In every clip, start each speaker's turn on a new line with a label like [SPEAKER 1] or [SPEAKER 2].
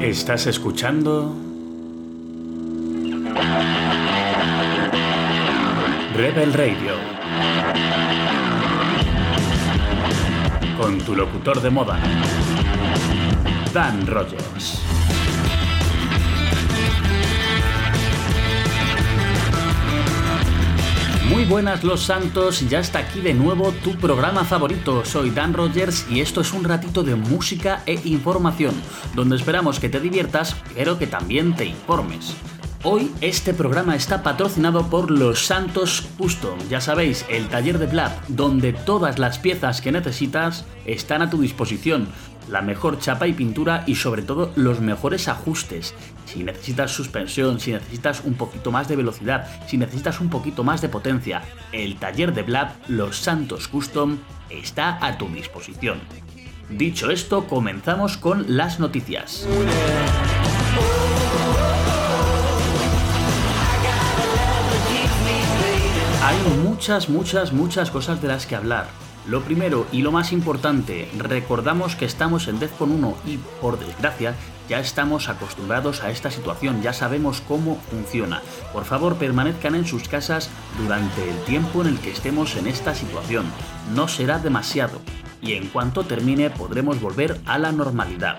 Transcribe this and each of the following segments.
[SPEAKER 1] Estás escuchando Rebel Radio con tu locutor de moda, Dan Rogers. Buenas los santos, ya está aquí de nuevo tu programa favorito. Soy Dan Rogers y esto es un ratito de música e información, donde esperamos que te diviertas, pero que también te informes. Hoy este programa está patrocinado por Los Santos Custom, ya sabéis, el taller de Vlad, donde todas las piezas que necesitas están a tu disposición la mejor chapa y pintura y sobre todo los mejores ajustes. Si necesitas suspensión, si necesitas un poquito más de velocidad, si necesitas un poquito más de potencia, el taller de Vlad, Los Santos Custom, está a tu disposición. Dicho esto, comenzamos con las noticias. Hay muchas, muchas, muchas cosas de las que hablar lo primero y lo más importante, recordamos que estamos en Defcon 1 y, por desgracia, ya estamos acostumbrados a esta situación, ya sabemos cómo funciona. Por favor, permanezcan en sus casas durante el tiempo en el que estemos en esta situación. No será demasiado y en cuanto termine podremos volver a la normalidad.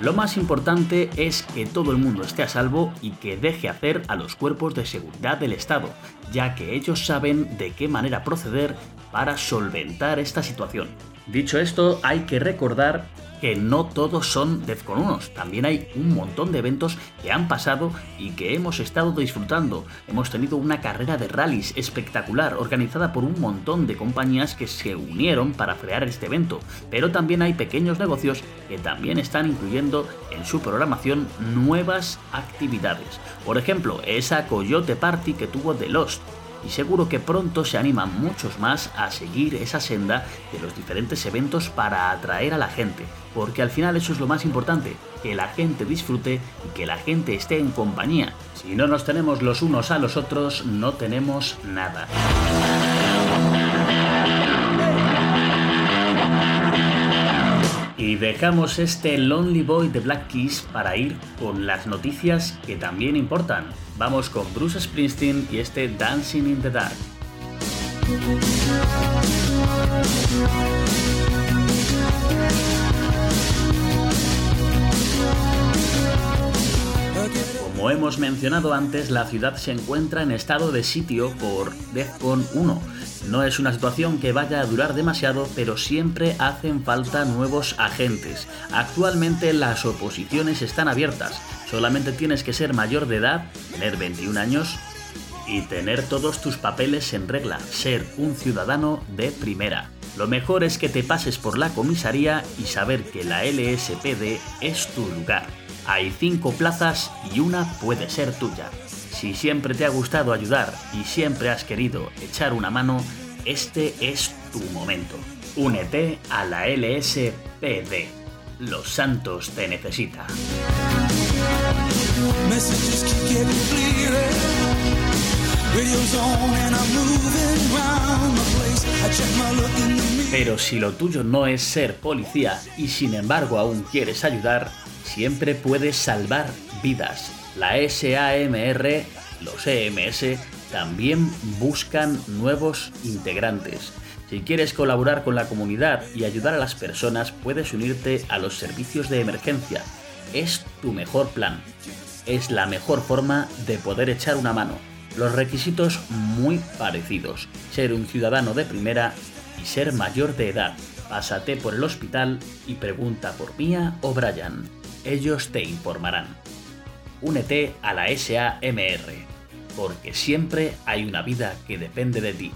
[SPEAKER 1] Lo más importante es que todo el mundo esté a salvo y que deje hacer a los cuerpos de seguridad del Estado, ya que ellos saben de qué manera proceder para solventar esta situación. Dicho esto, hay que recordar que no todos son Defcon 1, también hay un montón de eventos que han pasado y que hemos estado disfrutando. Hemos tenido una carrera de rallies espectacular organizada por un montón de compañías que se unieron para crear este evento, pero también hay pequeños negocios que también están incluyendo en su programación nuevas actividades. Por ejemplo, esa Coyote Party que tuvo The Lost, y seguro que pronto se animan muchos más a seguir esa senda de los diferentes eventos para atraer a la gente, porque al final eso es lo más importante, que la gente disfrute y que la gente esté en compañía. Si no nos tenemos los unos a los otros, no tenemos nada. Y dejamos este Lonely Boy de Black Keys para ir con las noticias que también importan. Vamos con Bruce Springsteen y este Dancing in the Dark. Como hemos mencionado antes, la ciudad se encuentra en estado de sitio por DEFCON 1 no es una situación que vaya a durar demasiado, pero siempre hacen falta nuevos agentes. Actualmente las oposiciones están abiertas. Solamente tienes que ser mayor de edad, tener 21 años y tener todos tus papeles en regla, ser un ciudadano de primera. Lo mejor es que te pases por la comisaría y saber que la LSPD es tu lugar. Hay cinco plazas y una puede ser tuya. Si siempre te ha gustado ayudar y siempre has querido echar una mano, este es tu momento. Únete a la LSPD. Los Santos te necesita. Pero si lo tuyo no es ser policía y sin embargo aún quieres ayudar, siempre puedes salvar vidas la SAMR, los EMS, también buscan nuevos integrantes. Si quieres colaborar con la comunidad y ayudar a las personas, puedes unirte a los servicios de emergencia. Es tu mejor plan. Es la mejor forma de poder echar una mano. Los requisitos muy parecidos. Ser un ciudadano de primera y ser mayor de edad. Pásate por el hospital y pregunta por Mía o Brian ellos te informarán. Únete a la SAMR, porque siempre hay una vida que depende de ti.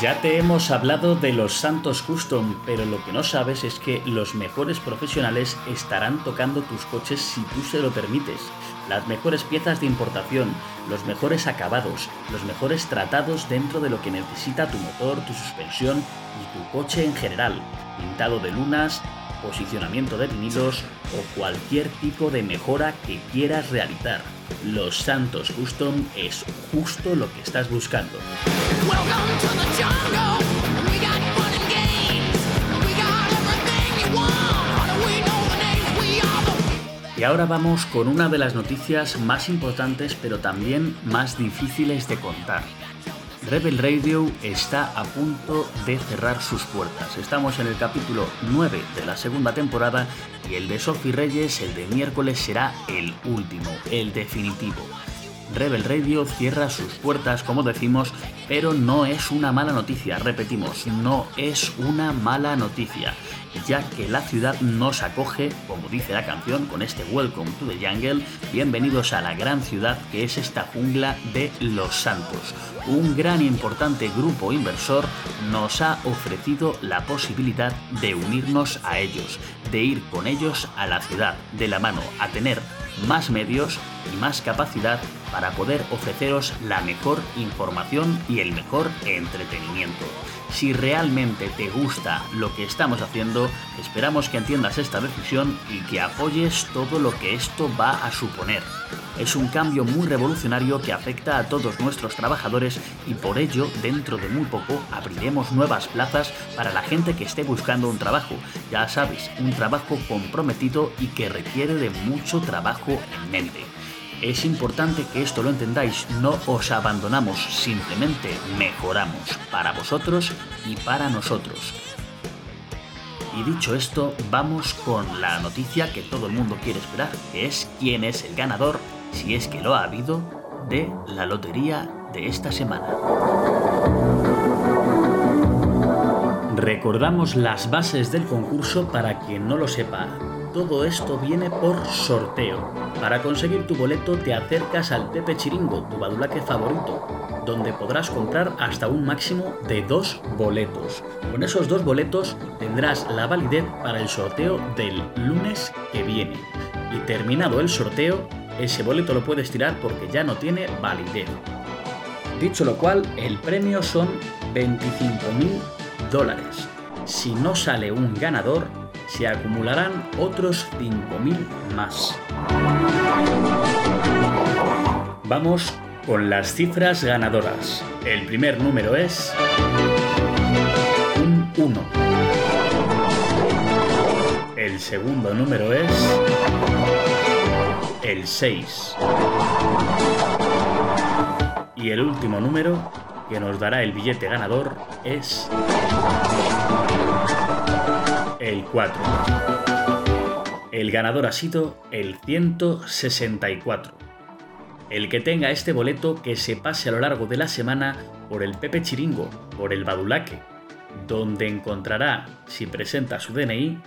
[SPEAKER 1] Ya te hemos hablado de los Santos Custom, pero lo que no sabes es que los mejores profesionales estarán tocando tus coches si tú se lo permites. Las mejores piezas de importación, los mejores acabados, los mejores tratados dentro de lo que necesita tu motor, tu suspensión y tu coche en general. Pintado de lunas, posicionamiento de vinilos o cualquier tipo de mejora que quieras realizar. Los Santos Custom es justo lo que estás buscando. Y ahora vamos con una de las noticias más importantes pero también más difíciles de contar. Rebel Radio está a punto de cerrar sus puertas. Estamos en el capítulo 9 de la segunda temporada y el de Sophie Reyes, el de miércoles, será el último, el definitivo. Rebel Radio cierra sus puertas, como decimos, pero no es una mala noticia, repetimos, no es una mala noticia, ya que la ciudad nos acoge, como dice la canción, con este Welcome to the Jungle, bienvenidos a la gran ciudad que es esta jungla de Los Santos. Un gran e importante grupo inversor nos ha ofrecido la posibilidad de unirnos a ellos, de ir con ellos a la ciudad, de la mano, a tener más medios y más capacidad para poder ofreceros la mejor información y el mejor entretenimiento. Si realmente te gusta lo que estamos haciendo, esperamos que entiendas esta decisión y que apoyes todo lo que esto va a suponer. Es un cambio muy revolucionario que afecta a todos nuestros trabajadores y por ello dentro de muy poco abriremos nuevas plazas para la gente que esté buscando un trabajo. Ya sabes, un trabajo comprometido y que requiere de mucho trabajo en mente. Es importante que esto lo entendáis, no os abandonamos, simplemente mejoramos para vosotros y para nosotros. Y dicho esto, vamos con la noticia que todo el mundo quiere esperar, que es quién es el ganador, si es que lo ha habido, de la lotería de esta semana. Recordamos las bases del concurso para quien no lo sepa todo esto viene por sorteo. Para conseguir tu boleto te acercas al Pepe Chiringo, tu badulaque favorito, donde podrás comprar hasta un máximo de dos boletos. Con esos dos boletos tendrás la validez para el sorteo del lunes que viene. Y terminado el sorteo, ese boleto lo puedes tirar porque ya no tiene validez. Dicho lo cual, el premio son 25 mil dólares. Si no sale un ganador, se acumularán otros 5.000 más. Vamos con las cifras ganadoras. El primer número es un 1. El segundo número es el 6. Y el último número que nos dará el billete ganador es el 4. El ganador ha sido el 164. El que tenga este boleto que se pase a lo largo de la semana por el Pepe Chiringo, por el Badulaque, donde encontrará, si presenta su DNI,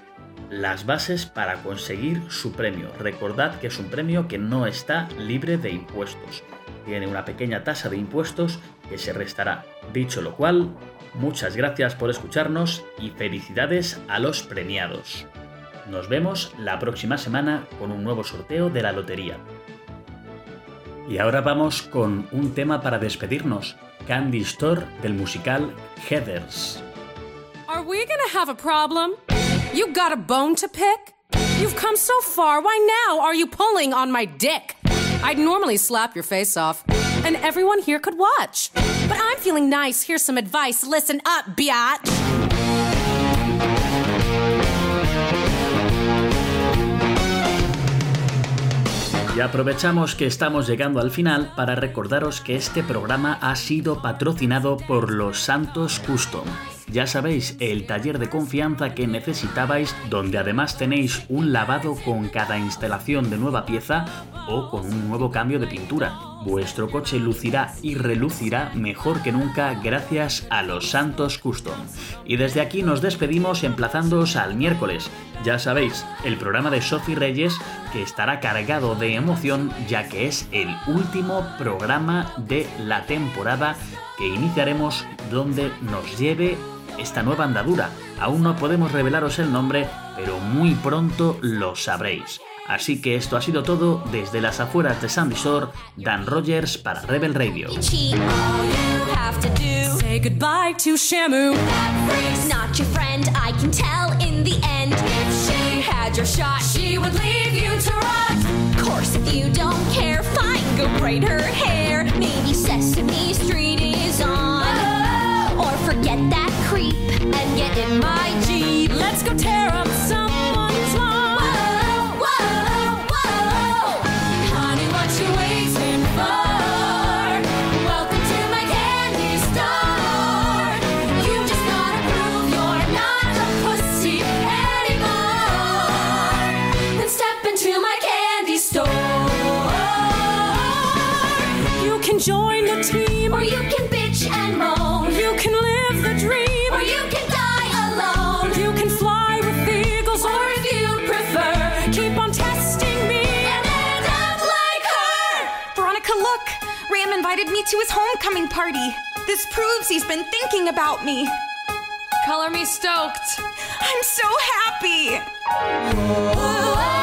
[SPEAKER 1] las bases para conseguir su premio. Recordad que es un premio que no está libre de impuestos. Tiene una pequeña tasa de impuestos que se restará. Dicho lo cual, Muchas gracias por escucharnos y felicidades a los premiados. Nos vemos la próxima semana con un nuevo sorteo de la lotería. Y ahora vamos con un tema para despedirnos, Candy Store del musical Heathers.
[SPEAKER 2] Are we gonna have a problem? You got a bone to pick? You've come so far, why now are you pulling on my dick? I'd normally slap your face off, and everyone here could watch. But I'm feeling nice. Here's some advice. Listen up, biatch.
[SPEAKER 1] Y aprovechamos que estamos llegando al final para recordaros que este programa ha sido patrocinado por los Santos Custom ya sabéis, el taller de confianza que necesitabais, donde además tenéis un lavado con cada instalación de nueva pieza o con un nuevo cambio de pintura. Vuestro coche lucirá y relucirá mejor que nunca gracias a los Santos Custom. Y desde aquí nos despedimos emplazándoos al miércoles. Ya sabéis, el programa de Sophie Reyes que estará cargado de emoción ya que es el último programa de la temporada que iniciaremos donde nos lleve esta nueva andadura. Aún no podemos revelaros el nombre, pero muy pronto lo sabréis. Así que esto ha sido todo desde las afueras de Sandy Shore, Dan Rogers para Rebel Radio.
[SPEAKER 2] Say goodbye to Shamu.
[SPEAKER 3] not
[SPEAKER 2] join the team,
[SPEAKER 3] Or you can bitch and moan.
[SPEAKER 2] you can live the dream,
[SPEAKER 3] Or you can die alone.
[SPEAKER 2] you can fly with eagles, or if you prefer, keep on testing me
[SPEAKER 3] And end up like her.
[SPEAKER 4] Veronica, look! Ram invited me to his homecoming party. This proves he's been thinking about me.
[SPEAKER 2] Color me stoked.
[SPEAKER 4] I'm so happy!
[SPEAKER 2] Oh,